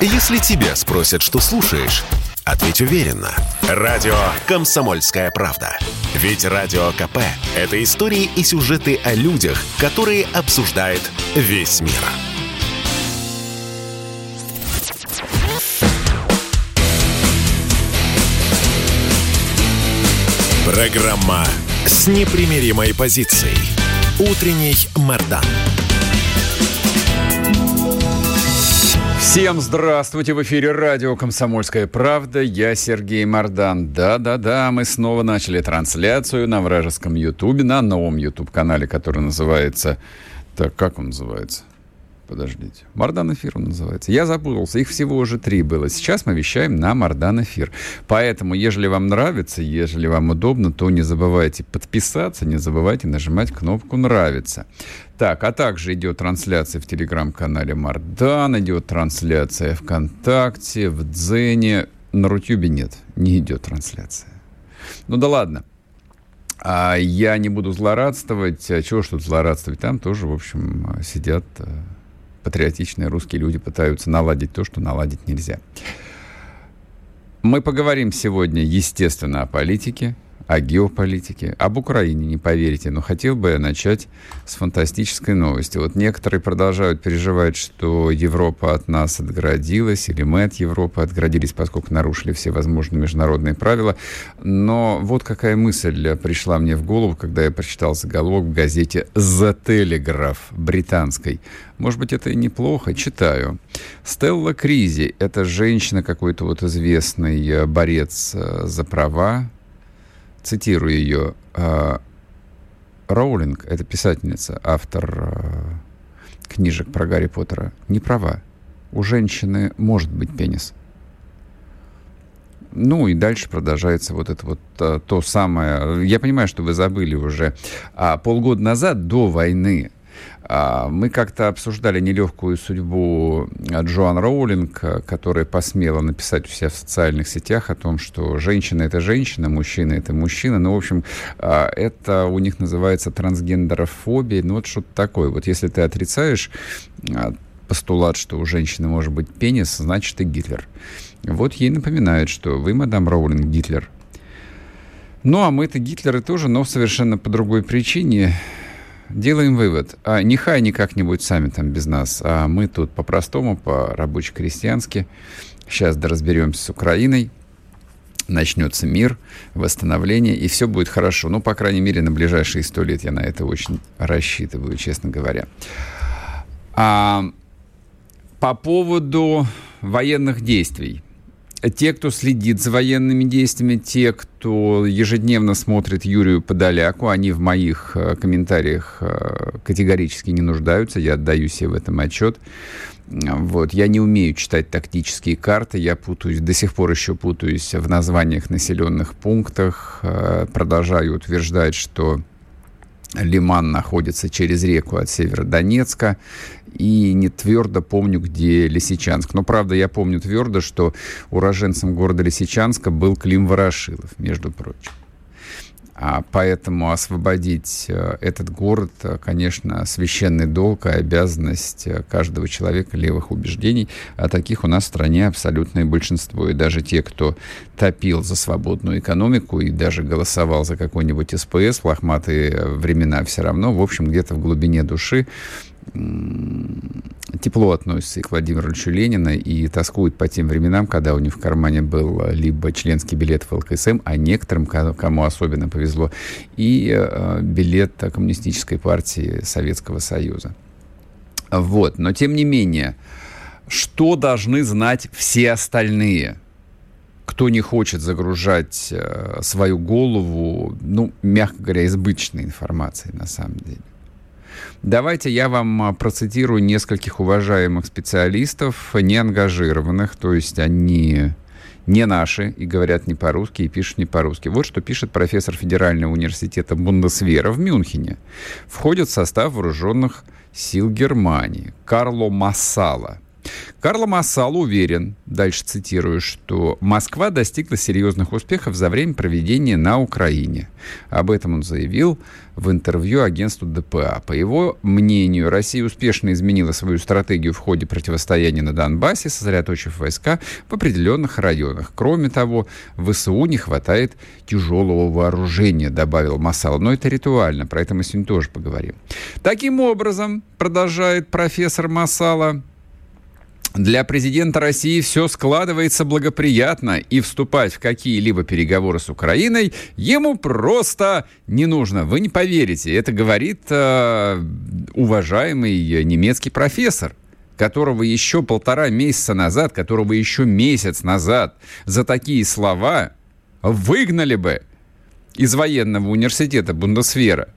Если тебя спросят, что слушаешь, ответь уверенно. Радио «Комсомольская правда». Ведь Радио КП – это истории и сюжеты о людях, которые обсуждает весь мир. Программа с непримиримой позицией. Утренний Мордан. Всем здравствуйте! В эфире радио «Комсомольская правда». Я Сергей Мордан. Да-да-да, мы снова начали трансляцию на вражеском Ютубе, на новом Ютуб-канале, который называется... Так, как он называется? Подождите. Мардан эфир он называется. Я запутался. Их всего уже три было. Сейчас мы вещаем на Мардан эфир. Поэтому, если вам нравится, если вам удобно, то не забывайте подписаться, не забывайте нажимать кнопку «Нравится». Так, а также идет трансляция в телеграм-канале Мардан, идет трансляция ВКонтакте, в Дзене. На Рутюбе нет, не идет трансляция. Ну да ладно. А я не буду злорадствовать. А чего ж тут злорадствовать? Там тоже, в общем, сидят э, патриотичные русские люди пытаются наладить то, что наладить нельзя. Мы поговорим сегодня, естественно, о политике, о геополитике, об Украине, не поверите, но хотел бы я начать с фантастической новости. Вот некоторые продолжают переживать, что Европа от нас отгородилась, или мы от Европы отгородились, поскольку нарушили все возможные международные правила. Но вот какая мысль пришла мне в голову, когда я прочитал заголовок в газете «The Telegraph» британской. Может быть, это и неплохо. Читаю. Стелла Кризи – это женщина, какой-то вот известный борец э, за права, цитирую ее, «А, Роулинг, это писательница, автор а, книжек про Гарри Поттера, не права. У женщины может быть пенис. Ну и дальше продолжается вот это вот а, то самое. Я понимаю, что вы забыли уже. А полгода назад, до войны, мы как-то обсуждали нелегкую судьбу Джоан Роулинг, которая посмела написать у себя в социальных сетях о том, что женщина — это женщина, мужчина — это мужчина. Ну, в общем, а, это у них называется трансгендерофобия. Ну, вот что-то такое. Вот если ты отрицаешь а, постулат, что у женщины может быть пенис, значит, ты Гитлер. Вот ей напоминают, что вы, мадам Роулинг, Гитлер. Ну, а мы-то Гитлеры тоже, но совершенно по другой причине делаем вывод. А нехай они как-нибудь сами там без нас, а мы тут по-простому, по-рабоче-крестьянски. Сейчас доразберемся с Украиной. Начнется мир, восстановление, и все будет хорошо. Ну, по крайней мере, на ближайшие сто лет я на это очень рассчитываю, честно говоря. А, по поводу военных действий те, кто следит за военными действиями, те, кто ежедневно смотрит Юрию Подоляку, они в моих э, комментариях э, категорически не нуждаются, я отдаю себе в этом отчет. Вот. Я не умею читать тактические карты, я путаюсь, до сих пор еще путаюсь в названиях населенных пунктах, э, продолжаю утверждать, что Лиман находится через реку от Северодонецка и не твердо помню, где Лисичанск. Но, правда, я помню твердо, что уроженцем города Лисичанска был Клим Ворошилов, между прочим. А поэтому освободить э, этот город, э, конечно, священный долг и обязанность э, каждого человека левых убеждений. А таких у нас в стране абсолютное большинство. И даже те, кто топил за свободную экономику и даже голосовал за какой-нибудь СПС в лохматые времена, все равно, в общем, где-то в глубине души тепло относится и к Владимиру Ильичу Ленина и тоскует по тем временам, когда у них в кармане был либо членский билет в ЛКСМ, а некоторым, кому особенно повезло, и э, билет Коммунистической партии Советского Союза. Вот. Но тем не менее, что должны знать все остальные? Кто не хочет загружать э, свою голову, ну, мягко говоря, избыточной информацией на самом деле. Давайте я вам а, процитирую нескольких уважаемых специалистов, не ангажированных, то есть они не наши и говорят не по-русски, и пишут не по-русски. Вот что пишет профессор Федерального университета Бундесвера в Мюнхене. Входит в состав вооруженных сил Германии Карло Массала. Карло Массал уверен, дальше цитирую, что Москва достигла серьезных успехов за время проведения на Украине. Об этом он заявил в интервью агентству ДПА. По его мнению, Россия успешно изменила свою стратегию в ходе противостояния на Донбассе, сосредоточив войска в определенных районах. Кроме того, в ВСУ не хватает тяжелого вооружения, добавил Масал. Но это ритуально, про это мы сегодня тоже поговорим. Таким образом, продолжает профессор Масала, для президента России все складывается благоприятно, и вступать в какие-либо переговоры с Украиной ему просто не нужно. Вы не поверите, это говорит э, уважаемый немецкий профессор которого еще полтора месяца назад, которого еще месяц назад за такие слова выгнали бы из военного университета Бундесвера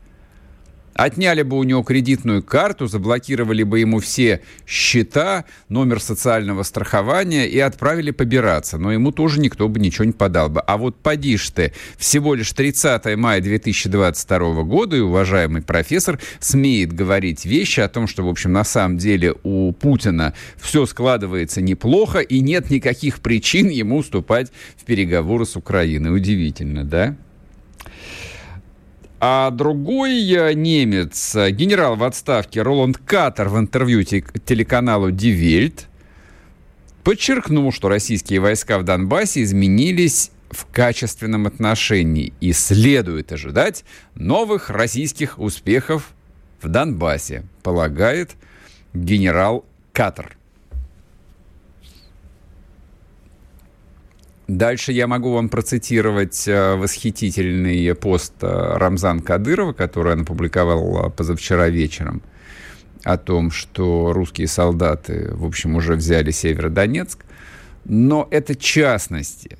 отняли бы у него кредитную карту, заблокировали бы ему все счета, номер социального страхования и отправили побираться. Но ему тоже никто бы ничего не подал бы. А вот поди ж ты, всего лишь 30 мая 2022 года, и уважаемый профессор смеет говорить вещи о том, что, в общем, на самом деле у Путина все складывается неплохо, и нет никаких причин ему вступать в переговоры с Украиной. Удивительно, да? А другой э, немец, э, генерал в отставке Роланд Катер в интервью телеканалу Die подчеркнул, что российские войска в Донбассе изменились в качественном отношении и следует ожидать новых российских успехов в Донбассе, полагает генерал Катер. Дальше я могу вам процитировать э, восхитительный пост э, Рамзан Кадырова, который он опубликовал э, позавчера вечером, о том, что русские солдаты, в общем, уже взяли Северодонецк. Но это частности.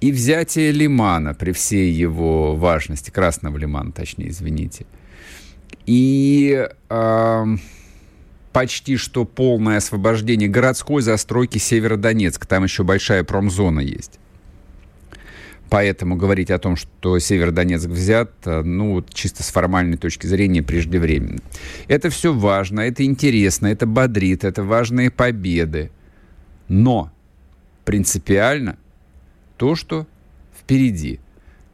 И взятие Лимана при всей его важности, Красного Лимана, точнее, извините. И... Э, почти что полное освобождение городской застройки Северодонецка. Там еще большая промзона есть. Поэтому говорить о том, что Северодонецк взят, э, ну, чисто с формальной точки зрения, преждевременно. Это все важно, это интересно, это бодрит, это важные победы. Но принципиально то, что впереди.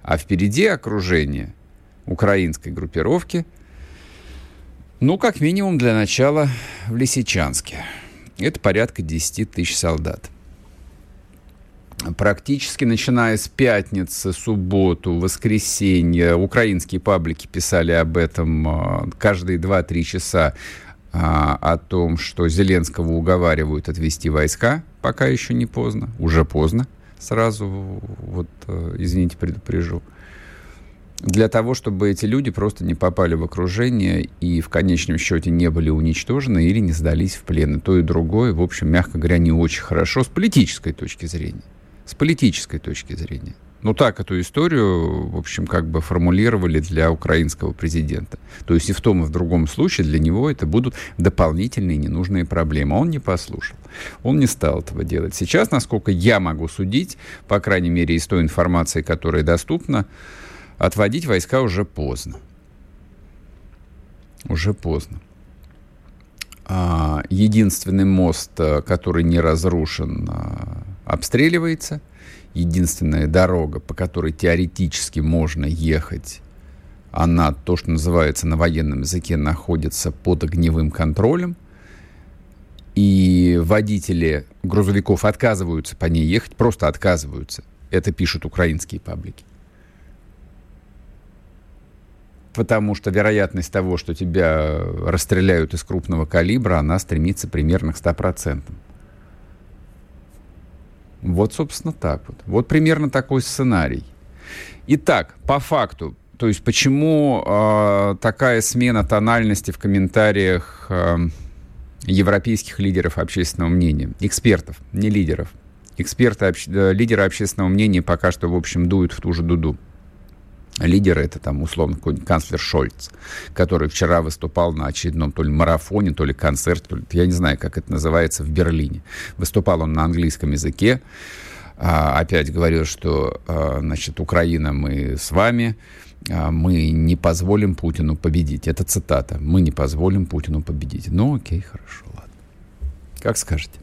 А впереди окружение украинской группировки – ну, как минимум для начала в Лисичанске. Это порядка 10 тысяч солдат. Практически начиная с пятницы, субботу, воскресенье, украинские паблики писали об этом а, каждые 2-3 часа а, о том, что Зеленского уговаривают отвести войска, пока еще не поздно, уже поздно, сразу, вот, э, извините, предупрежу для того, чтобы эти люди просто не попали в окружение и в конечном счете не были уничтожены или не сдались в плен. То и другое, в общем, мягко говоря, не очень хорошо с политической точки зрения. С политической точки зрения. Ну так эту историю, в общем, как бы формулировали для украинского президента. То есть и в том, и в другом случае для него это будут дополнительные ненужные проблемы. Он не послушал. Он не стал этого делать. Сейчас, насколько я могу судить, по крайней мере, из той информации, которая доступна, отводить войска уже поздно. Уже поздно. А, единственный мост, э, который не разрушен, а, обстреливается. Единственная дорога, по которой теоретически можно ехать, она, то, что называется на военном языке, находится под огневым контролем. И водители грузовиков отказываются по ней ехать, просто отказываются. Это пишут украинские паблики. Потому что вероятность того, что тебя расстреляют из крупного калибра, она стремится примерно к 100%. Вот, собственно, так вот. Вот примерно такой сценарий. Итак, по факту, то есть почему э, такая смена тональности в комментариях э, европейских лидеров общественного мнения, экспертов, не лидеров. Эксперты, обще, э, лидеры общественного мнения пока что, в общем, дуют в ту же дуду лидера, это там условно какой-нибудь канцлер Шольц, который вчера выступал на очередном то ли марафоне, то ли концерте, то ли, я не знаю, как это называется, в Берлине. Выступал он на английском языке, а, опять говорил, что, а, значит, Украина, мы с вами, а, мы не позволим Путину победить. Это цитата. Мы не позволим Путину победить. Ну, окей, хорошо, ладно. Как скажете.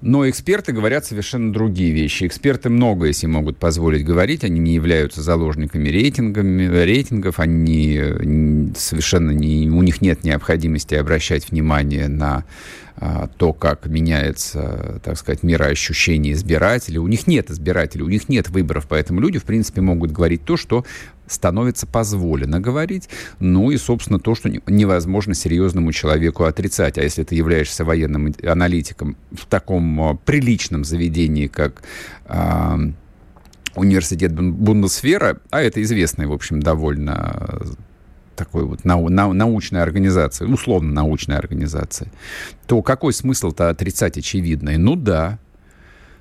Но эксперты говорят совершенно другие вещи. Эксперты многое себе могут позволить говорить, они не являются заложниками рейтингами, рейтингов, они совершенно не, у них нет необходимости обращать внимание на то, как меняется, так сказать, мироощущение избирателей. У них нет избирателей, у них нет выборов, поэтому люди, в принципе, могут говорить то, что становится позволено говорить, ну и, собственно, то, что невозможно серьезному человеку отрицать. А если ты являешься военным аналитиком в таком а, приличном заведении, как э, университет Бундесфера, а это известный, в общем, довольно такой вот нау, нау, научной организации, условно научной организации, то какой смысл-то отрицать очевидное? Ну да,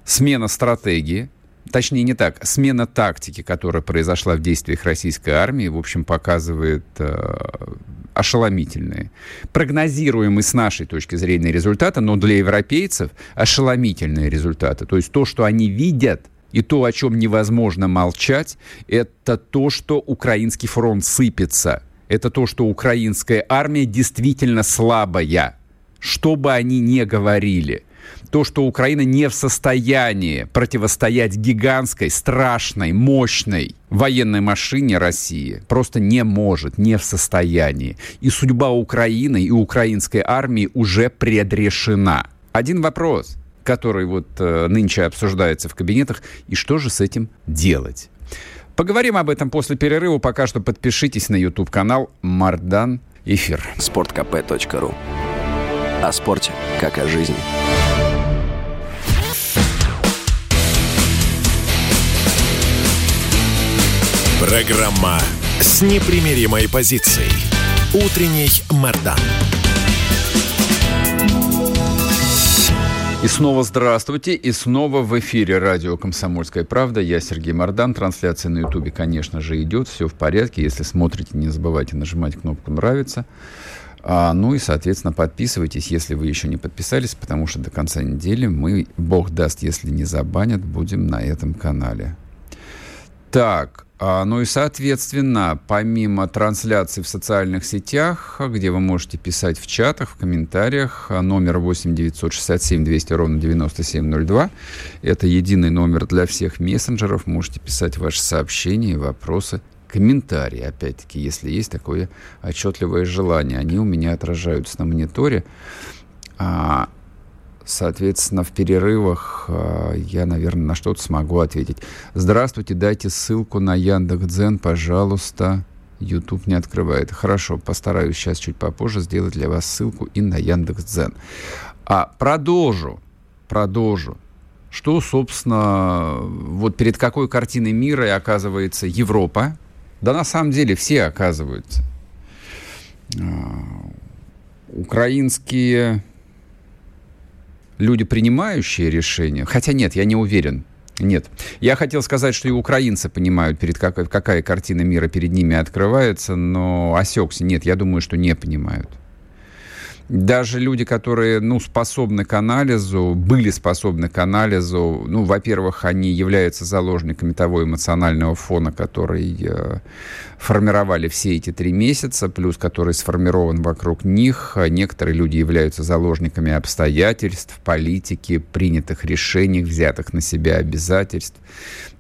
смена стратегии, точнее не так, смена тактики, которая произошла в действиях российской армии, в общем, показывает э, ошеломительные. Прогнозируемые с нашей точки зрения результаты, но для европейцев ошеломительные результаты. То есть то, что они видят – и то, о чем невозможно молчать, это то, что украинский фронт сыпется это то, что украинская армия действительно слабая. Что бы они ни говорили. То, что Украина не в состоянии противостоять гигантской, страшной, мощной военной машине России. Просто не может, не в состоянии. И судьба Украины и украинской армии уже предрешена. Один вопрос, который вот э, нынче обсуждается в кабинетах, и что же с этим делать? Поговорим об этом после перерыва. Пока что подпишитесь на YouTube-канал Мардан Эфир. Спорткп.ру О спорте, как о жизни. Программа с непримиримой позицией. Утренний Мардан. И снова здравствуйте, и снова в эфире радио «Комсомольская правда». Я Сергей Мордан. Трансляция на Ютубе, конечно же, идет. Все в порядке. Если смотрите, не забывайте нажимать кнопку «Нравится». А, ну и, соответственно, подписывайтесь, если вы еще не подписались, потому что до конца недели мы, бог даст, если не забанят, будем на этом канале. Так, ну и, соответственно, помимо трансляции в социальных сетях, где вы можете писать в чатах, в комментариях, а, номер 8 967 200 ровно 9702. Это единый номер для всех мессенджеров. Можете писать ваши сообщения, вопросы, комментарии, опять-таки, если есть такое отчетливое желание. Они у меня отражаются на мониторе. А, Соответственно, в перерывах э, я, наверное, на что-то смогу ответить. Здравствуйте, дайте ссылку на Яндекс.Дзен, пожалуйста. YouTube не открывает. Хорошо, постараюсь сейчас чуть попозже сделать для вас ссылку и на Яндекс.Дзен. А продолжу, продолжу. Что, собственно, вот перед какой картиной мира оказывается Европа? Да на самом деле все оказываются. А, украинские люди, принимающие решения, хотя нет, я не уверен, нет. Я хотел сказать, что и украинцы понимают, перед какой, какая картина мира перед ними открывается, но осекся. Нет, я думаю, что не понимают даже люди, которые, ну, способны к анализу, были способны к анализу, ну, во-первых, они являются заложниками того эмоционального фона, который э, формировали все эти три месяца, плюс который сформирован вокруг них. Некоторые люди являются заложниками обстоятельств, политики, принятых решений, взятых на себя обязательств.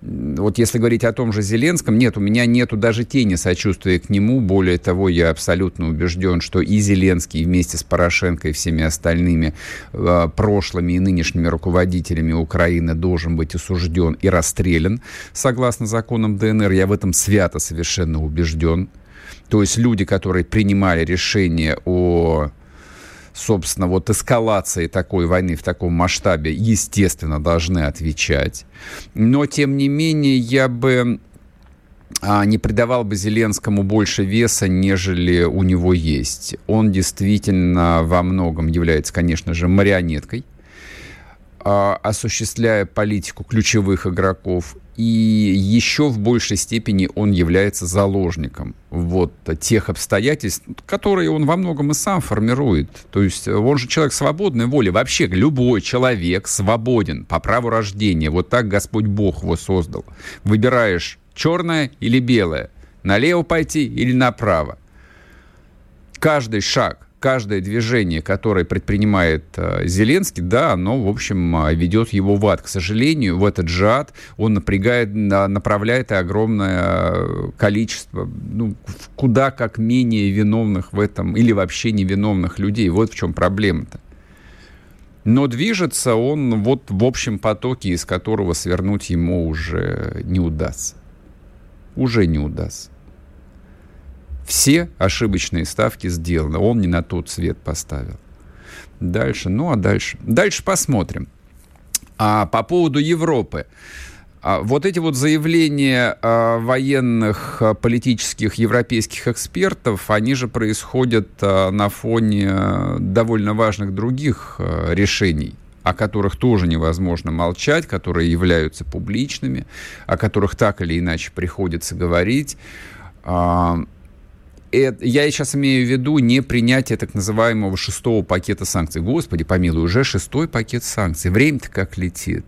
Вот если говорить о том же Зеленском, нет, у меня нету даже тени сочувствия к нему. Более того, я абсолютно убежден, что и Зеленский вместе с Порошенко и всеми остальными э, прошлыми и нынешними руководителями Украины должен быть осужден и расстрелян согласно законам ДНР. Я в этом свято совершенно убежден. То есть люди, которые принимали решение о собственно, вот эскалации такой войны в таком масштабе, естественно, должны отвечать. Но, тем не менее, я бы а, не придавал бы Зеленскому больше веса, нежели у него есть. Он действительно во многом является, конечно же, марионеткой, осуществляя политику ключевых игроков и еще в большей степени он является заложником вот тех обстоятельств, которые он во многом и сам формирует. То есть он же человек свободной воли. Вообще любой человек свободен по праву рождения. Вот так Господь Бог его создал. Выбираешь черное или белое, налево пойти или направо. Каждый шаг, каждое движение, которое предпринимает э, Зеленский, да, оно, в общем, э, ведет его в ад. К сожалению, в этот же ад он напрягает, направляет огромное количество, ну, куда как менее виновных в этом, или вообще невиновных людей. Вот в чем проблема-то. Но движется он вот в общем потоке, из которого свернуть ему уже не удастся. Уже не удастся. Все ошибочные ставки сделаны. Он не на тот цвет поставил. Дальше, ну а дальше? Дальше посмотрим. А по поводу Европы. А вот эти вот заявления а, военных а, политических европейских экспертов, они же происходят а, на фоне довольно важных других а, решений о которых тоже невозможно молчать, которые являются публичными, о которых так или иначе приходится говорить. Я сейчас имею в виду не принятие так называемого шестого пакета санкций. Господи, помилуй, уже шестой пакет санкций. Время-то как летит.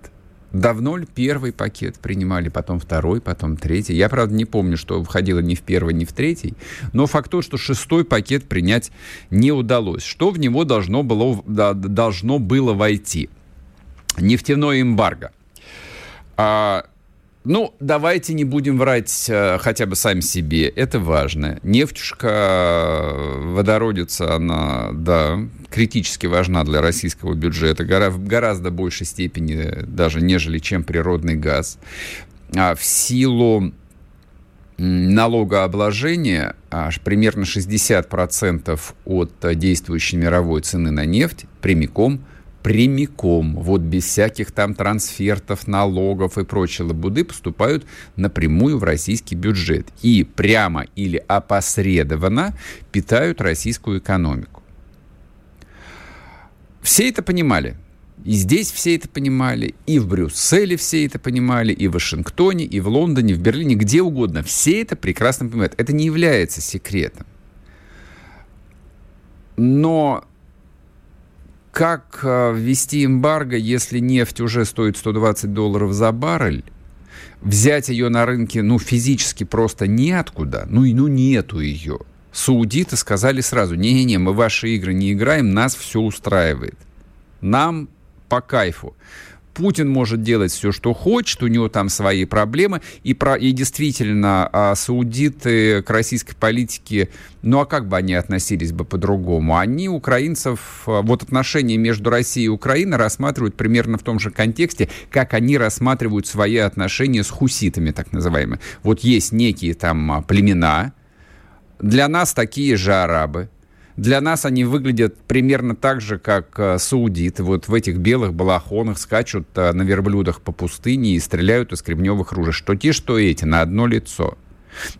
Давно ли первый пакет принимали, потом второй, потом третий? Я, правда, не помню, что входило ни в первый, ни в третий. Но факт то, что шестой пакет принять не удалось. Что в него должно было, должно было войти? Нефтяное эмбарго. А, ну, давайте не будем врать э, хотя бы сами себе. Это важно. Нефтюшка, э, водородица, она, да, критически важна для российского бюджета. Гора, в гораздо большей степени даже, нежели чем природный газ. А в силу налогообложения аж примерно 60% от действующей мировой цены на нефть прямиком – прямиком, вот без всяких там трансфертов, налогов и прочей лабуды поступают напрямую в российский бюджет и прямо или опосредованно питают российскую экономику. Все это понимали. И здесь все это понимали, и в Брюсселе все это понимали, и в Вашингтоне, и в Лондоне, в Берлине, где угодно. Все это прекрасно понимают. Это не является секретом. Но как э, ввести эмбарго, если нефть уже стоит 120 долларов за баррель? Взять ее на рынке, ну, физически просто неоткуда. Ну, и ну, нету ее. Саудиты сказали сразу, не-не-не, мы ваши игры не играем, нас все устраивает. Нам по кайфу. Путин может делать все, что хочет, у него там свои проблемы, и, про, и действительно а, саудиты к российской политике, ну а как бы они относились бы по-другому? Они украинцев, а, вот отношения между Россией и Украиной рассматривают примерно в том же контексте, как они рассматривают свои отношения с хуситами, так называемые. Вот есть некие там а, племена, для нас такие же арабы, для нас они выглядят примерно так же, как э, саудиты. Вот в этих белых балахонах скачут э, на верблюдах по пустыне и стреляют из кремневых ружей. Что те, что эти, на одно лицо.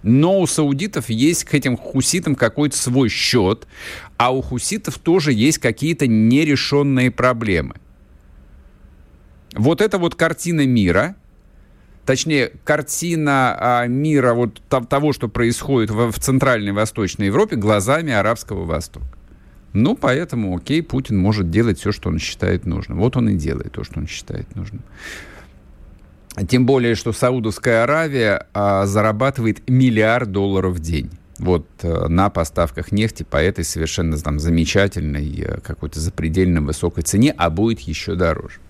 Но у саудитов есть к этим хуситам какой-то свой счет, а у хуситов тоже есть какие-то нерешенные проблемы. Вот эта вот картина мира – точнее, картина а, мира вот того, что происходит в, Центральной Восточной Европе, глазами Арабского Востока. Ну, поэтому, окей, Путин может делать все, что он считает нужным. Вот он и делает то, что он считает нужным. Тем более, что Саудовская Аравия а, зарабатывает миллиард долларов в день вот а, на поставках нефти по этой совершенно там замечательной, а, какой-то запредельно высокой цене, а будет еще дороже.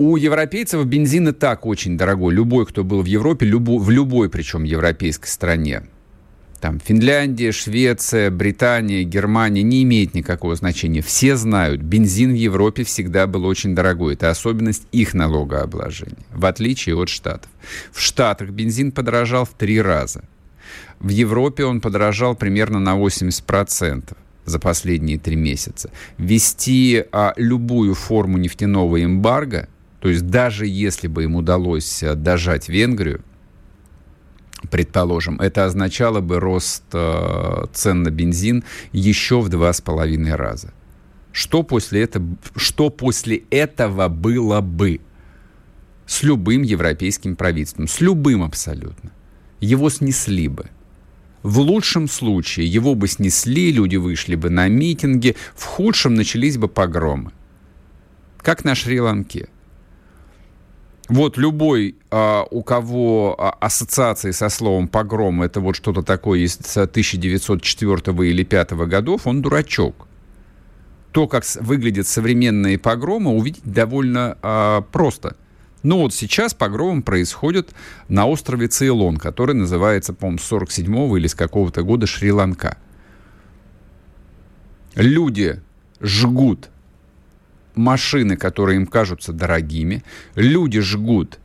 У европейцев бензин и так очень дорогой. Любой, кто был в Европе, любо, в любой причем европейской стране. Там Финляндия, Швеция, Британия, Германия не имеет никакого значения. Все знают, бензин в Европе всегда был очень дорогой. Это особенность их налогообложения, в отличие от Штатов. В Штатах бензин подорожал в три раза. В Европе он подорожал примерно на 80% за последние три месяца. Ввести а, любую форму нефтяного эмбарго – то есть даже если бы им удалось э, дожать Венгрию, предположим, это означало бы рост э, цен на бензин еще в два с половиной раза. Что после, этого, что после этого было бы с любым европейским правительством? С любым абсолютно. Его снесли бы. В лучшем случае его бы снесли, люди вышли бы на митинги, в худшем начались бы погромы. Как на Шри-Ланке. Вот любой, а, у кого а, ассоциации со словом погром, это вот что-то такое из 1904 или 1905 годов, он дурачок. То, как выглядят современные погромы, увидеть довольно а, просто. Но вот сейчас погром происходит на острове Цейлон, который называется, по-моему, с 47-го или с какого-то года Шри-Ланка. Люди жгут машины, которые им кажутся дорогими, люди жгут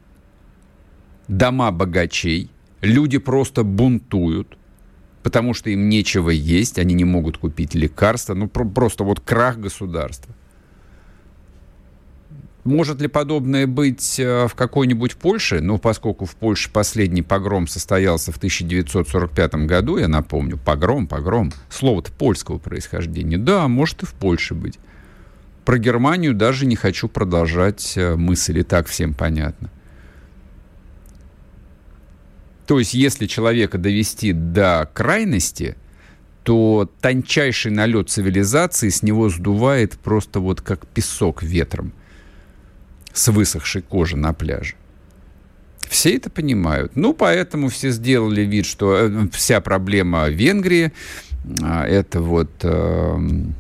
дома богачей, люди просто бунтуют, потому что им нечего есть, они не могут купить лекарства, ну про- просто вот крах государства. Может ли подобное быть э, в какой-нибудь Польше? Ну, поскольку в Польше последний погром состоялся в 1945 году, я напомню, погром, погром, слово-то польского происхождения. Да, может и в Польше быть. Про Германию даже не хочу продолжать э, мысль, и так всем понятно. То есть, если человека довести до крайности, то тончайший налет цивилизации с него сдувает просто вот как песок ветром с высохшей кожи на пляже. Все это понимают. Ну, поэтому все сделали вид, что э, вся проблема Венгрии а, это вот эм,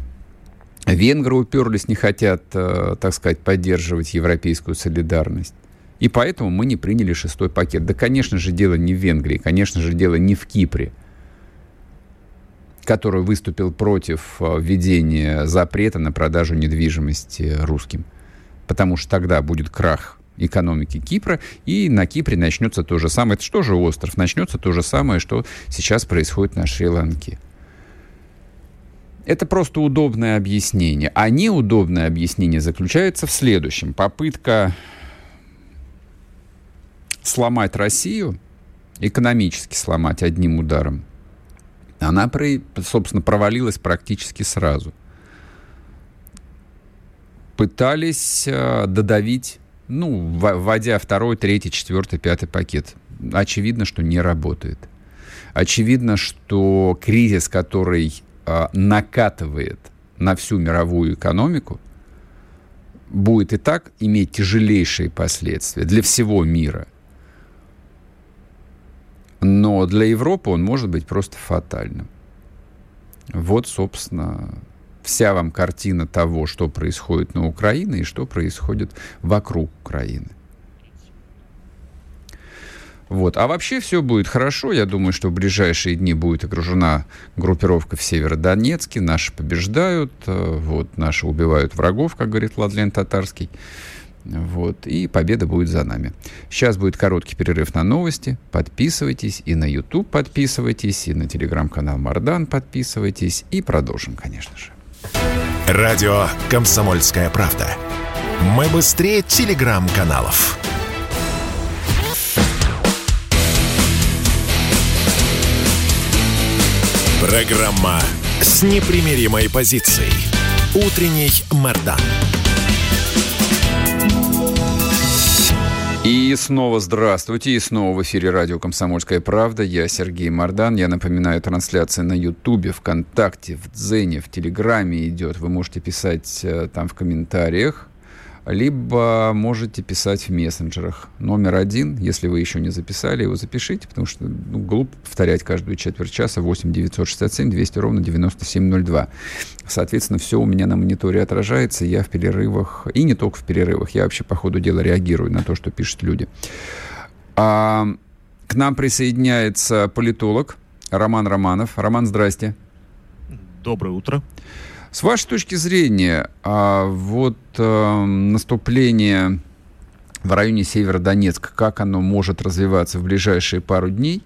Венгры уперлись, не хотят, э, так сказать, поддерживать европейскую солидарность. И поэтому мы не приняли шестой пакет. Да, конечно же, дело не в Венгрии, конечно же, дело не в Кипре, который выступил против э, введения запрета на продажу недвижимости русским. Потому что тогда будет крах экономики Кипра, и на Кипре начнется то же самое. Это что же остров? Начнется то же самое, что сейчас происходит на Шри-Ланке. Это просто удобное объяснение. А неудобное объяснение заключается в следующем. Попытка сломать Россию, экономически сломать одним ударом, она, собственно, провалилась практически сразу. Пытались э, додавить, ну, вводя второй, третий, четвертый, пятый пакет. Очевидно, что не работает. Очевидно, что кризис, который накатывает на всю мировую экономику, будет и так иметь тяжелейшие последствия для всего мира. Но для Европы он может быть просто фатальным. Вот, собственно, вся вам картина того, что происходит на Украине и что происходит вокруг Украины. Вот. А вообще все будет хорошо. Я думаю, что в ближайшие дни будет окружена группировка в Северодонецке. Наши побеждают, э, вот, наши убивают врагов, как говорит Владлен Татарский. Вот, и победа будет за нами. Сейчас будет короткий перерыв на новости. Подписывайтесь и на YouTube подписывайтесь, и на телеграм-канал Мардан подписывайтесь. И продолжим, конечно же. Радио «Комсомольская правда». Мы быстрее телеграм-каналов. Программа с непримиримой позицией. Утренний Мордан. И снова здравствуйте, и снова в эфире радио «Комсомольская правда». Я Сергей Мордан. Я напоминаю, трансляция на Ютубе, ВКонтакте, в Дзене, в Телеграме идет. Вы можете писать э, там в комментариях либо можете писать в мессенджерах. Номер один, если вы еще не записали, его запишите, потому что ну, глупо повторять каждую четверть часа 8 967 200 ровно 9702. Соответственно, все у меня на мониторе отражается, я в перерывах, и не только в перерывах, я вообще по ходу дела реагирую на то, что пишут люди. А, к нам присоединяется политолог Роман Романов. Роман, здрасте. Доброе утро. С вашей точки зрения, а вот э, наступление в районе Северодонецка, как оно может развиваться в ближайшие пару дней?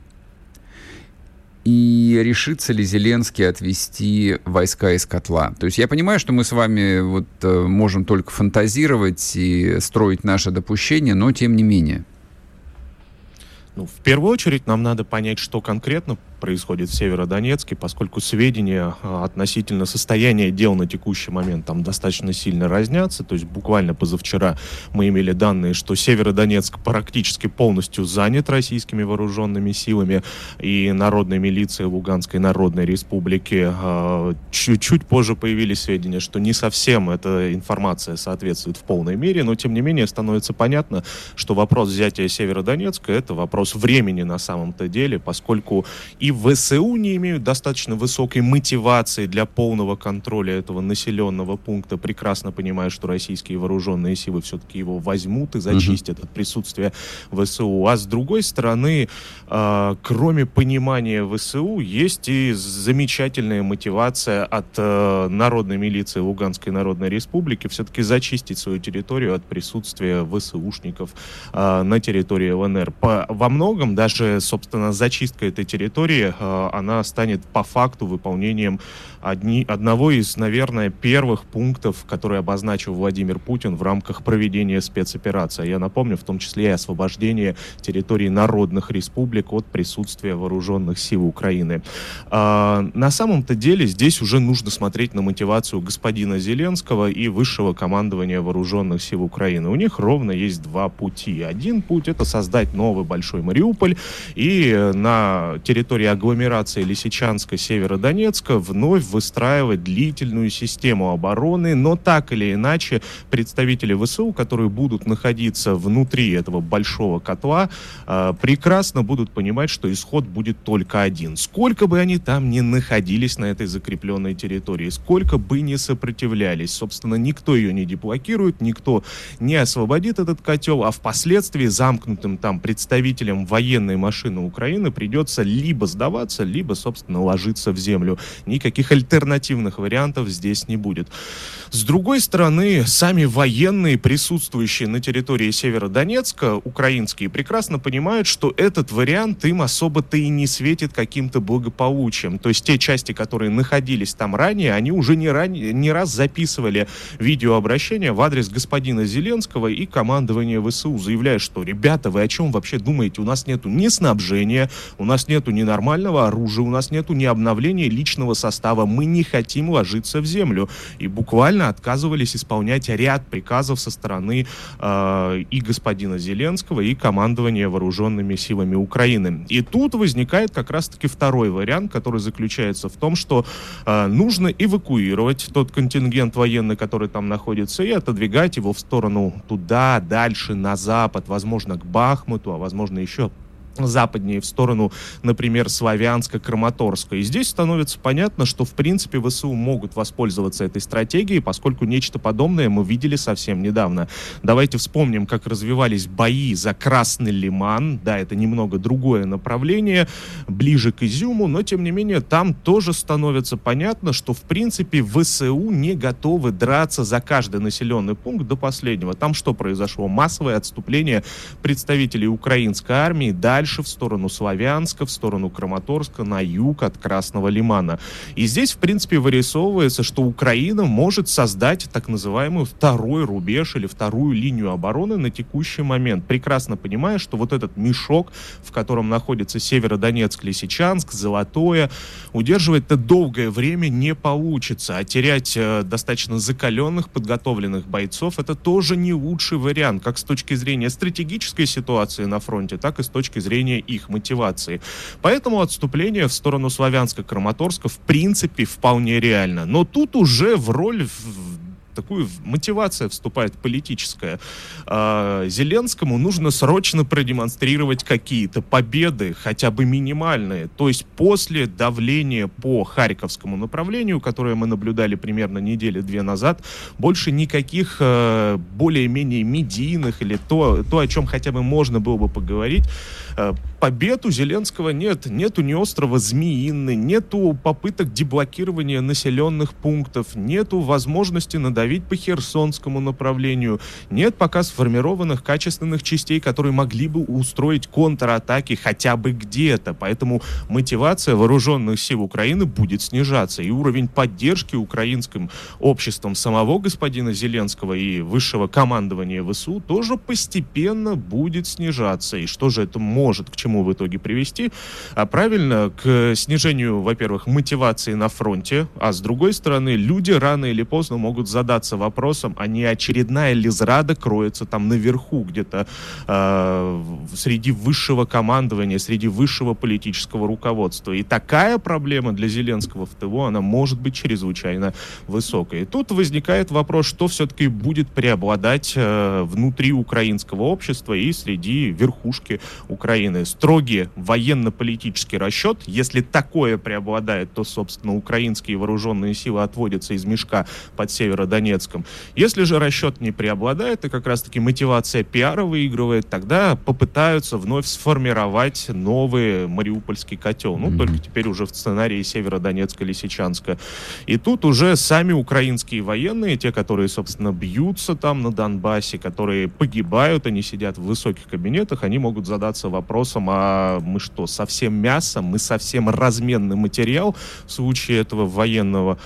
И решится ли Зеленский отвести войска из котла? То есть я понимаю, что мы с вами вот, э, можем только фантазировать и строить наше допущение, но тем не менее. Ну, в первую очередь нам надо понять, что конкретно происходит в Северодонецке, поскольку сведения а, относительно состояния дел на текущий момент там достаточно сильно разнятся. То есть буквально позавчера мы имели данные, что Северодонецк практически полностью занят российскими вооруженными силами и народной милицией Луганской Народной Республики. А, чуть-чуть позже появились сведения, что не совсем эта информация соответствует в полной мере, но тем не менее становится понятно, что вопрос взятия Северодонецка это вопрос времени на самом-то деле, поскольку и ВСУ не имеют достаточно высокой мотивации для полного контроля этого населенного пункта, прекрасно понимая, что российские вооруженные силы все-таки его возьмут и зачистят mm-hmm. от присутствия ВСУ. А с другой стороны, э, кроме понимания ВСУ, есть и замечательная мотивация от э, народной милиции Луганской Народной Республики все-таки зачистить свою территорию от присутствия ВСУшников э, на территории ЛНР. По, во многом даже, собственно, зачистка этой территории, э, она станет по факту выполнением одни, одного из, наверное, первых пунктов, которые обозначил Владимир Путин в рамках проведения спецоперации. Я напомню, в том числе и освобождение территории народных республик от присутствия вооруженных сил Украины. А, на самом-то деле здесь уже нужно смотреть на мотивацию господина Зеленского и высшего командования вооруженных сил Украины. У них ровно есть два пути. Один путь — это создать новый большой Мариуполь и на территории агломерации Лисичанска, Северодонецка вновь выстраивать длительную систему обороны, но так или иначе представители ВСУ, которые будут находиться внутри этого большого котла, э, прекрасно будут понимать, что исход будет только один. Сколько бы они там ни находились на этой закрепленной территории, сколько бы ни сопротивлялись, собственно, никто ее не деблокирует, никто не освободит этот котел, а впоследствии замкнутым там представителям военной машины Украины придется либо сдаваться, либо, собственно, ложиться в землю. Никаких альтернативных вариантов здесь не будет. С другой стороны, сами военные, присутствующие на территории Северодонецка, украинские, прекрасно понимают, что этот вариант им особо-то и не светит каким-то благополучием. То есть те части, которые находились там ранее, они уже не, ранее, не раз записывали видеообращение в адрес господина Зеленского и командования ВСУ, заявляя, что, ребята, вы о чем вообще думаете? У нас нету ни снабжения, у нас нету ни нормального оружия, у нас нету ни обновления личного состава, мы не хотим ложиться в землю. И буквально отказывались исполнять ряд приказов со стороны э, и господина Зеленского, и командования вооруженными силами Украины. И тут возникает как раз-таки второй вариант, который заключается в том, что э, нужно эвакуировать тот контингент военный, который там находится, и отодвигать его в сторону туда, дальше, на запад, возможно, к Бахмуту, а возможно еще западнее в сторону, например, Славянска, Краматорска. И здесь становится понятно, что, в принципе, ВСУ могут воспользоваться этой стратегией, поскольку нечто подобное мы видели совсем недавно. Давайте вспомним, как развивались бои за Красный Лиман. Да, это немного другое направление, ближе к Изюму, но, тем не менее, там тоже становится понятно, что, в принципе, ВСУ не готовы драться за каждый населенный пункт до последнего. Там что произошло? Массовое отступление представителей украинской армии дальше дальше в сторону Славянска, в сторону Краматорска, на юг от Красного Лимана. И здесь, в принципе, вырисовывается, что Украина может создать так называемый второй рубеж или вторую линию обороны на текущий момент, прекрасно понимая, что вот этот мешок, в котором находится Северодонецк, Лисичанск, Золотое, удерживать это долгое время не получится, а терять э, достаточно закаленных, подготовленных бойцов это тоже не лучший вариант, как с точки зрения стратегической ситуации на фронте, так и с точки зрения зрения их мотивации. Поэтому отступление в сторону Славянска-Краматорска в принципе вполне реально. Но тут уже в роль такую мотивация вступает политическая. А, Зеленскому нужно срочно продемонстрировать какие-то победы, хотя бы минимальные. То есть после давления по Харьковскому направлению, которое мы наблюдали примерно недели-две назад, больше никаких а, более-менее медийных или то, то, о чем хотя бы можно было бы поговорить, а, побед у Зеленского нет. Нету ни острова Змеиный, нету попыток деблокирования населенных пунктов, нету возможности надавить по Херсонскому направлению, нет пока сформированных качественных частей, которые могли бы устроить контратаки хотя бы где-то. Поэтому мотивация вооруженных сил Украины будет снижаться. И уровень поддержки украинским обществом самого господина Зеленского и высшего командования ВСУ тоже постепенно будет снижаться. И что же это может, к чему чему в итоге привести? А правильно, к снижению, во-первых, мотивации на фронте, а с другой стороны, люди рано или поздно могут задаться вопросом, а не очередная ли зрада кроется там наверху, где-то э, среди высшего командования, среди высшего политического руководства. И такая проблема для Зеленского в ТВО, она может быть чрезвычайно высокой. И тут возникает вопрос, что все-таки будет преобладать э, внутри украинского общества и среди верхушки Украины. Строгий военно-политический расчет, если такое преобладает, то, собственно, украинские вооруженные силы отводятся из мешка под Северодонецком. Если же расчет не преобладает, и как раз-таки мотивация пиара выигрывает, тогда попытаются вновь сформировать новый Мариупольский котел. Ну, mm-hmm. только теперь уже в сценарии Северодонецка, Лисичанска. И тут уже сами украинские военные, те, которые, собственно, бьются там на Донбассе, которые погибают, они сидят в высоких кабинетах, они могут задаться вопросом, а мы что, совсем мясо, мы совсем разменный материал в случае этого военного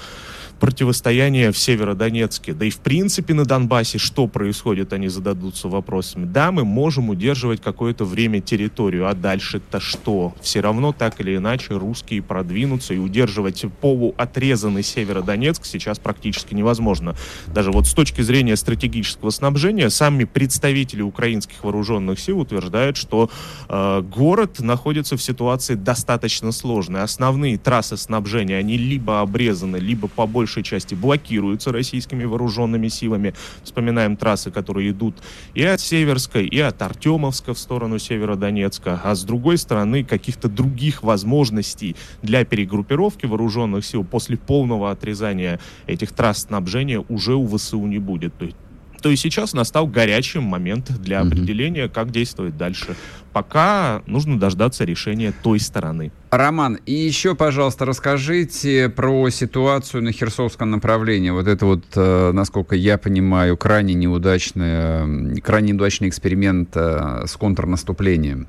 противостояние в Северодонецке, да и в принципе на Донбассе, что происходит, они зададутся вопросами. Да, мы можем удерживать какое-то время территорию, а дальше-то что? Все равно так или иначе русские продвинутся и удерживать полуотрезанный Северодонецк сейчас практически невозможно. Даже вот с точки зрения стратегического снабжения, сами представители украинских вооруженных сил утверждают, что э, город находится в ситуации достаточно сложной. Основные трассы снабжения, они либо обрезаны, либо побольше большей части блокируются российскими вооруженными силами. Вспоминаем трассы, которые идут и от Северской, и от Артемовска в сторону Северодонецка. А с другой стороны, каких-то других возможностей для перегруппировки вооруженных сил после полного отрезания этих трасс снабжения уже у ВСУ не будет. То есть то есть сейчас настал горячий момент для определения, как действовать дальше. Пока нужно дождаться решения той стороны. Роман, и еще, пожалуйста, расскажите про ситуацию на Херсонском направлении. Вот это вот, э, насколько я понимаю, крайне неудачный, крайне неудачный эксперимент э, с контрнаступлением.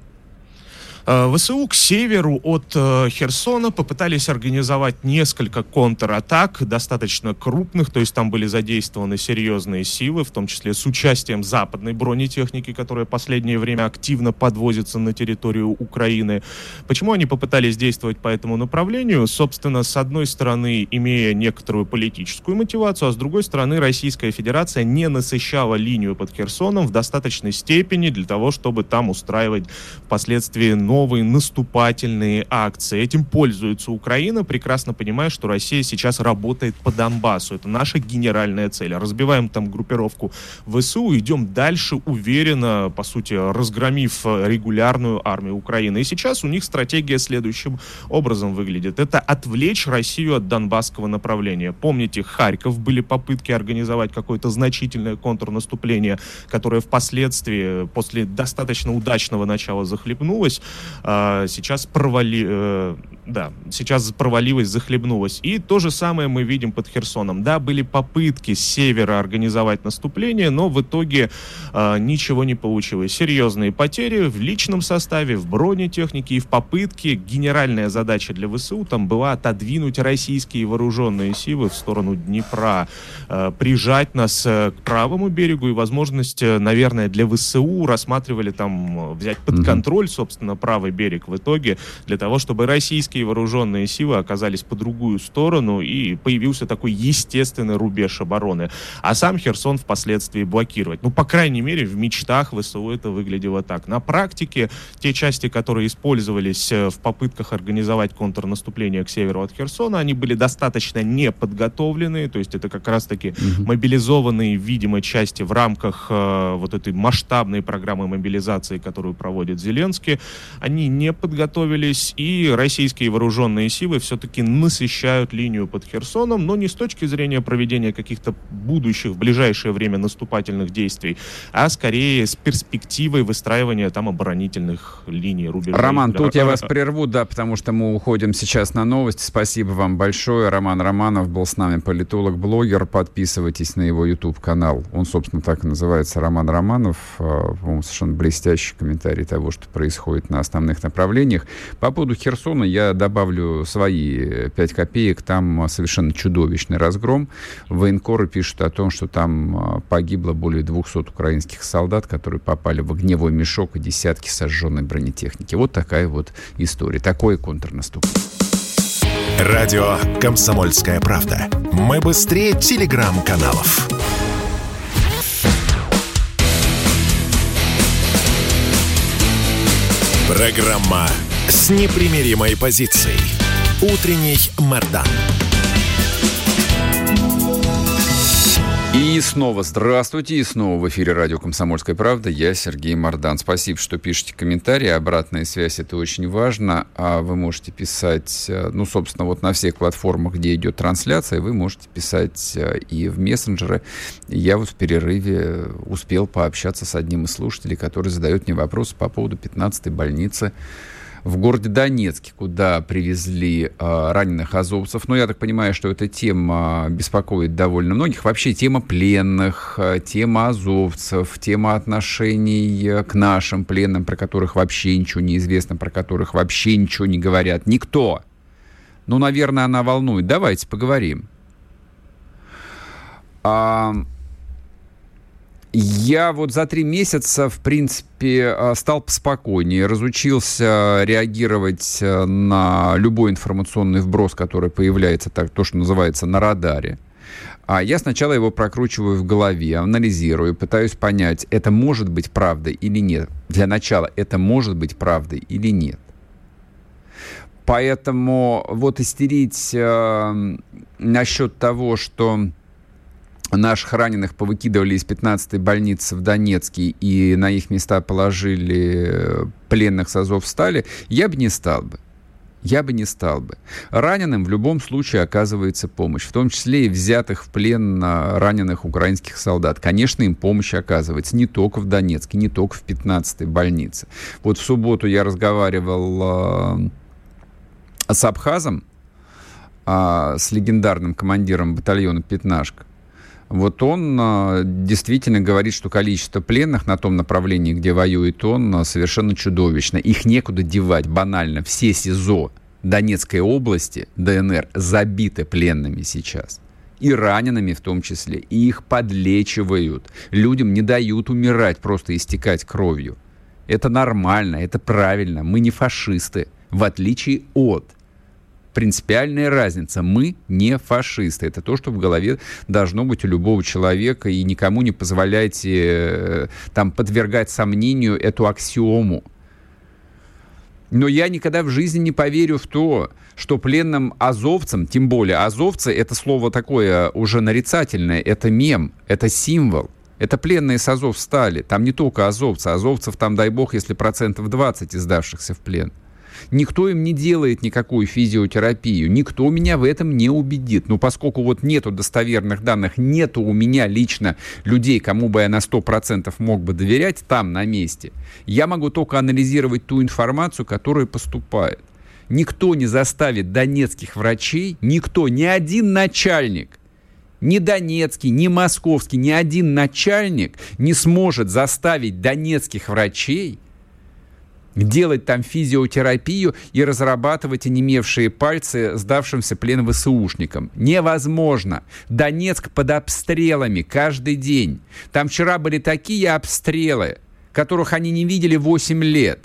Э, ВСУ к северу от э, Херсона попытались организовать несколько контратак, достаточно крупных, то есть там были задействованы серьезные силы, в том числе с участием западной бронетехники, которая последнее время активно подвозится на территорию Украины. Почему они попытались действовать по этому направлению? Собственно, с одной стороны, имея некоторую политическую мотивацию, а с другой стороны, Российская Федерация не насыщала линию под Херсоном в достаточной степени для того, чтобы там устраивать впоследствии новые наступательные акции. Этим пользуется Украина, прекрасно понимая, что Россия сейчас работает по Донбассу. Это наша генеральная цель. Разбиваем там группировку ВСУ, идем дальше уверенно, по сути, разгромив регулярную армию Украины. И сейчас у них стратегия следующим образом выглядит. Это отвлечь Россию от донбасского направления. Помните, Харьков были попытки организовать какое-то значительное контрнаступление, которое впоследствии, после достаточно удачного начала захлебнулось. А, сейчас провали, э, да, сейчас провалилась, захлебнулась. И то же самое мы видим под Херсоном. Да, были попытки с севера организовать наступление, но в итоге э, ничего не получилось. Серьезные потери в личном составе, в бронетехнике и в попытке. Генеральная задача для ВСУ там была отодвинуть российские вооруженные силы в сторону Днепра, э, прижать нас э, к правому берегу и возможность, э, наверное, для ВСУ рассматривали там взять под контроль, собственно, правый берег в итоге, для того, чтобы российские вооруженные силы оказались по другую сторону и появился такой естественный рубеж обороны. А сам Херсон впоследствии блокировать. Ну, по крайней мере, в мечтах ВСУ это выглядело так. На практике те части, которые использовались э, в попытках организовать контрнаступление к северу от Херсона, они были достаточно неподготовленные, то есть это как раз-таки угу. мобилизованные, видимо, части в рамках э, вот этой масштабной программы мобилизации, которую проводит Зеленский они не подготовились, и российские вооруженные силы все-таки насыщают линию под Херсоном, но не с точки зрения проведения каких-то будущих, в ближайшее время наступательных действий, а скорее с перспективой выстраивания там оборонительных линий рубежей. Роман, тут я вас прерву, да, потому что мы уходим сейчас на новости. Спасибо вам большое. Роман Романов был с нами, политолог-блогер. Подписывайтесь на его YouTube-канал. Он, собственно, так и называется, Роман Романов. А, по-моему, совершенно блестящий комментарий того, что происходит на основных направлениях. По поводу Херсона я добавлю свои 5 копеек. Там совершенно чудовищный разгром. Военкоры пишут о том, что там а, погибло более 200 украинских солдат, которые попали в огневой мешок и десятки сожженной бронетехники. Вот такая вот история. Такое контрнаступление. Радио «Комсомольская правда». Мы быстрее телеграм-каналов. Программа с непримиримой позицией. Утренний Мордан. И снова здравствуйте, и снова в эфире радио «Комсомольская правда». Я Сергей Мордан. Спасибо, что пишете комментарии. Обратная связь – это очень важно. А вы можете писать, э, ну, собственно, вот на всех платформах, где идет трансляция, вы можете писать э, и в мессенджеры. Я вот в перерыве успел пообщаться с одним из слушателей, который задает мне вопрос по поводу 15-й больницы в городе Донецке, куда привезли э, раненых азовцев. Но я так понимаю, что эта тема беспокоит довольно многих. Вообще тема пленных, э, тема азовцев, тема отношений э, к нашим пленным, про которых вообще ничего не известно, про которых вообще ничего не говорят. Никто. Ну, наверное, она волнует. Давайте поговорим. А, я вот за три месяца, в принципе, э, стал поспокойнее, разучился реагировать э, на любой информационный вброс, который появляется, так, то, что называется, на радаре. А я сначала его прокручиваю в голове, анализирую, пытаюсь понять, это может быть правдой или нет. Для начала, это может быть правдой или нет. Поэтому вот истерить э, насчет того, что наших раненых повыкидывали из 15-й больницы в Донецке и на их места положили э, пленных с Азов стали, я бы не стал бы. Я бы не стал бы. Раненым в любом случае оказывается помощь, в том числе и взятых в плен раненых украинских солдат. Конечно, им помощь оказывается не только в Донецке, не только в 15-й больнице. Вот в субботу я разговаривал э, с Абхазом, э, с легендарным командиром батальона «Пятнашка», вот он а, действительно говорит, что количество пленных на том направлении, где воюет он, а, совершенно чудовищно. Их некуда девать, банально. Все СИЗО Донецкой области, ДНР, забиты пленными сейчас. И ранеными в том числе. И их подлечивают. Людям не дают умирать, просто истекать кровью. Это нормально, это правильно. Мы не фашисты, в отличие от принципиальная разница. Мы не фашисты. Это то, что в голове должно быть у любого человека, и никому не позволяйте э, там подвергать сомнению эту аксиому. Но я никогда в жизни не поверю в то, что пленным азовцам, тем более азовцы, это слово такое уже нарицательное, это мем, это символ. Это пленные с Азов стали. Там не только азовцы. Азовцев там, дай бог, если процентов 20 издавшихся в плен. Никто им не делает никакую физиотерапию. Никто меня в этом не убедит. Но поскольку вот нету достоверных данных, нету у меня лично людей, кому бы я на 100% мог бы доверять там, на месте, я могу только анализировать ту информацию, которая поступает. Никто не заставит донецких врачей, никто, ни один начальник ни донецкий, ни московский, ни один начальник не сможет заставить донецких врачей делать там физиотерапию и разрабатывать онемевшие пальцы сдавшимся плен ВСУшникам. Невозможно. Донецк под обстрелами каждый день. Там вчера были такие обстрелы, которых они не видели 8 лет.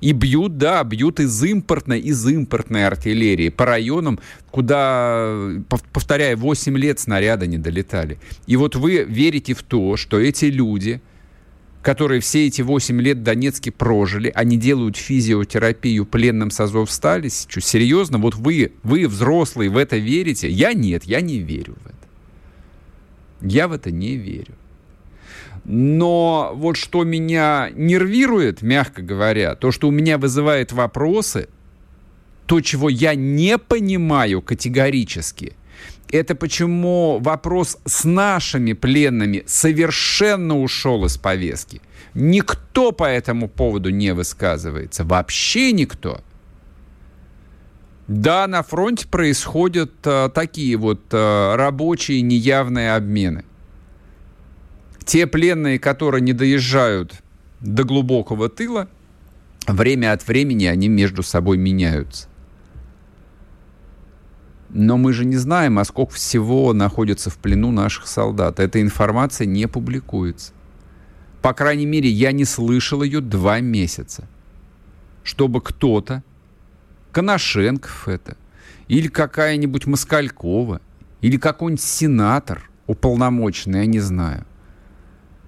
И бьют, да, бьют из импортной, из импортной артиллерии по районам, куда, повторяю, 8 лет снаряда не долетали. И вот вы верите в то, что эти люди, которые все эти 8 лет в Донецке прожили, они делают физиотерапию пленным с Азовстали. Что, серьезно? Вот вы, вы, взрослые, в это верите? Я нет, я не верю в это. Я в это не верю. Но вот что меня нервирует, мягко говоря, то, что у меня вызывает вопросы, то, чего я не понимаю категорически, это почему вопрос с нашими пленными совершенно ушел из повестки. Никто по этому поводу не высказывается. Вообще никто. Да, на фронте происходят а, такие вот а, рабочие неявные обмены. Те пленные, которые не доезжают до глубокого тыла, время от времени они между собой меняются. Но мы же не знаем, а сколько всего находится в плену наших солдат. Эта информация не публикуется. По крайней мере, я не слышал ее два месяца. Чтобы кто-то, Коношенков это, или какая-нибудь Москалькова, или какой-нибудь сенатор уполномоченный, я не знаю,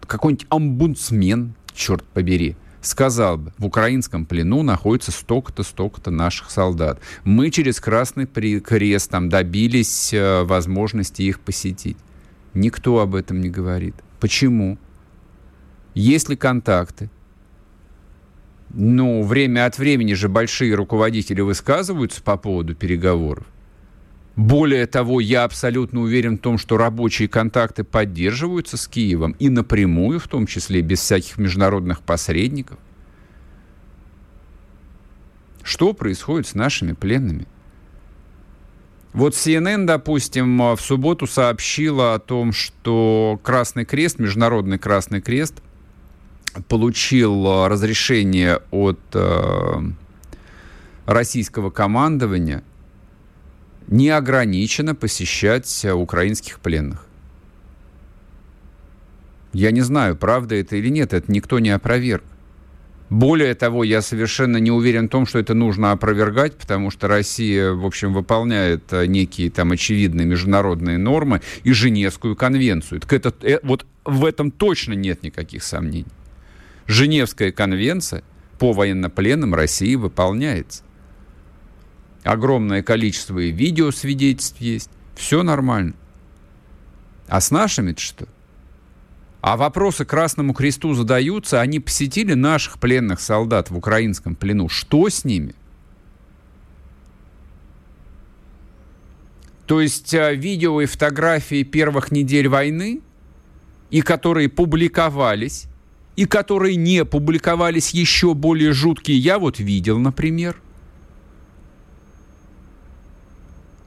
какой-нибудь омбудсмен, черт побери, сказал бы, в украинском плену находится столько-то, столько-то наших солдат. Мы через Красный Крест там добились э, возможности их посетить. Никто об этом не говорит. Почему? Есть ли контакты? Ну, время от времени же большие руководители высказываются по поводу переговоров. Более того, я абсолютно уверен в том, что рабочие контакты поддерживаются с Киевом и напрямую, в том числе без всяких международных посредников. Что происходит с нашими пленными? Вот CNN, допустим, в субботу сообщила о том, что Красный Крест, Международный Красный Крест, получил разрешение от э, российского командования неограниченно посещать э, украинских пленных. Я не знаю, правда это или нет, это никто не опроверг. Более того, я совершенно не уверен в том, что это нужно опровергать, потому что Россия, в общем, выполняет э, некие там очевидные международные нормы и Женевскую конвенцию. Так это, э, вот в этом точно нет никаких сомнений. Женевская конвенция по военнопленным России выполняется огромное количество и видеосвидетельств есть. Все нормально. А с нашими-то что? А вопросы Красному Кресту задаются, они посетили наших пленных солдат в украинском плену. Что с ними? То есть а, видео и фотографии первых недель войны, и которые публиковались, и которые не публиковались еще более жуткие, я вот видел, например –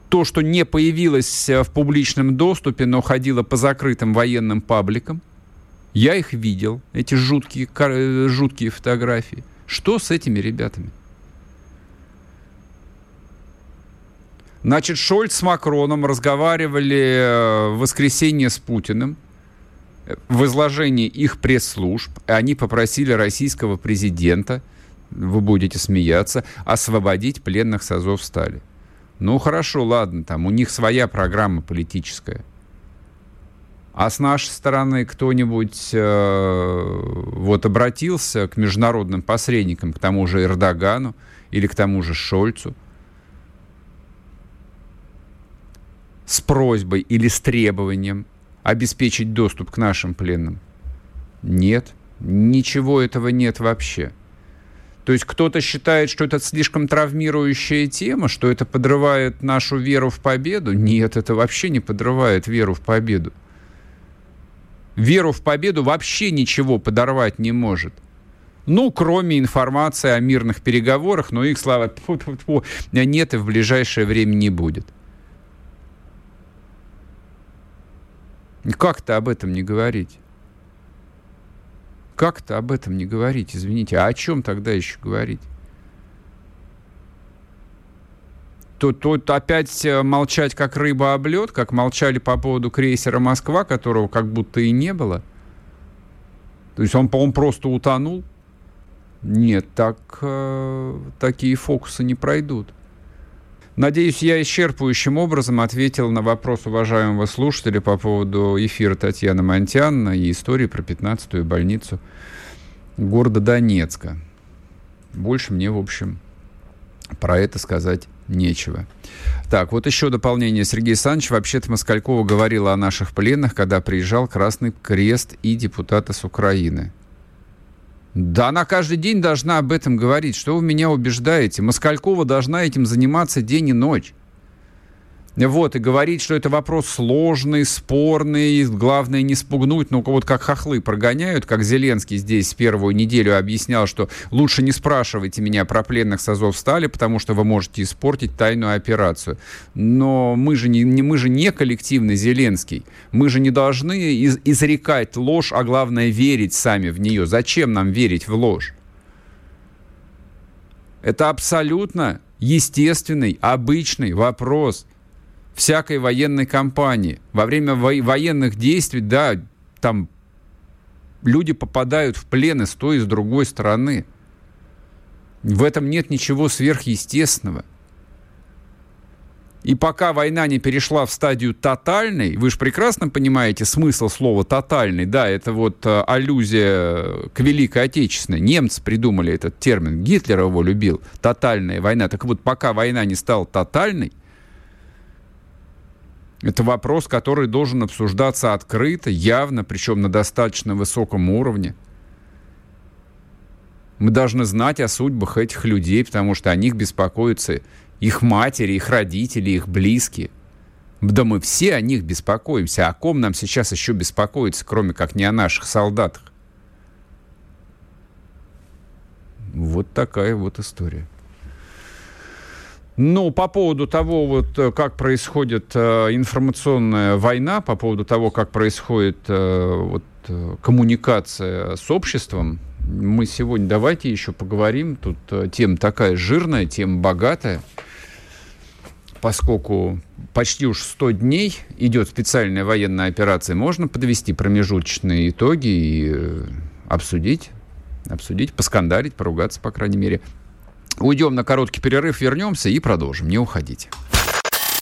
то, что не появилось э, в публичном доступе, но ходило по закрытым военным пабликам. Я их видел, эти жуткие, э, жуткие фотографии. Что с этими ребятами? Значит, Шольц с Макроном разговаривали э, в воскресенье с Путиным в изложении их пресс-служб. Они попросили российского президента, вы будете смеяться, освободить пленных с Азовстали. Ну хорошо, ладно, там у них своя программа политическая. А с нашей стороны кто-нибудь э, вот обратился к международным посредникам, к тому же Эрдогану или к тому же Шольцу, с просьбой или с требованием обеспечить доступ к нашим пленным? Нет, ничего этого нет вообще. То есть кто-то считает, что это слишком травмирующая тема, что это подрывает нашу веру в победу. Нет, это вообще не подрывает веру в победу. Веру в победу вообще ничего подорвать не может. Ну, кроме информации о мирных переговорах, но их, слава богу, нет и в ближайшее время не будет. Как-то об этом не говорить? Как-то об этом не говорить, извините. А о чем тогда еще говорить? Тут, тут опять э, молчать как рыба об лед, как молчали по поводу крейсера «Москва», которого как будто и не было. То есть он, он просто утонул. Нет, так, э, такие фокусы не пройдут. Надеюсь, я исчерпывающим образом ответил на вопрос уважаемого слушателя по поводу эфира Татьяны Монтян и истории про 15-ю больницу города Донецка. Больше мне, в общем, про это сказать нечего. Так, вот еще дополнение. Сергей Александрович, вообще-то Москалькова говорила о наших пленных, когда приезжал Красный Крест и депутаты с Украины. Да она каждый день должна об этом говорить. Что вы меня убеждаете? Москалькова должна этим заниматься день и ночь. Вот, и говорить, что это вопрос сложный, спорный, главное не спугнуть, ну вот как хохлы прогоняют, как Зеленский здесь первую неделю объяснял, что лучше не спрашивайте меня про пленных с Азовстали, потому что вы можете испортить тайную операцию. Но мы же не, не, мы же не коллективный Зеленский. Мы же не должны из, изрекать ложь, а главное верить сами в нее. Зачем нам верить в ложь? Это абсолютно естественный, обычный вопрос всякой военной кампании. Во время во- военных действий, да, там люди попадают в плен и с той, и с другой стороны. В этом нет ничего сверхъестественного. И пока война не перешла в стадию тотальной, вы же прекрасно понимаете смысл слова «тотальный», да, это вот э, аллюзия к Великой Отечественной. Немцы придумали этот термин, Гитлер его любил, тотальная война. Так вот, пока война не стала тотальной, это вопрос, который должен обсуждаться открыто, явно, причем на достаточно высоком уровне. Мы должны знать о судьбах этих людей, потому что о них беспокоятся их матери, их родители, их близкие. Да мы все о них беспокоимся. О ком нам сейчас еще беспокоиться, кроме как не о наших солдатах? Вот такая вот история. Ну, по поводу того, вот, э, как происходит э, информационная война, по поводу того, как происходит э, вот, э, коммуникация с обществом, мы сегодня давайте еще поговорим. Тут э, тема такая жирная, тема богатая поскольку почти уж 100 дней идет специальная военная операция, можно подвести промежуточные итоги и э, обсудить, обсудить, поскандалить, поругаться, по крайней мере. Уйдем на короткий перерыв, вернемся и продолжим. Не уходите.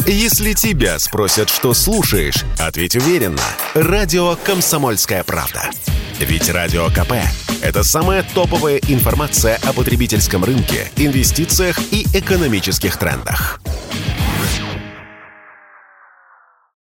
Если тебя спросят, что слушаешь, ответь уверенно. Радио «Комсомольская правда». Ведь Радио КП – это самая топовая информация о потребительском рынке, инвестициях и экономических трендах.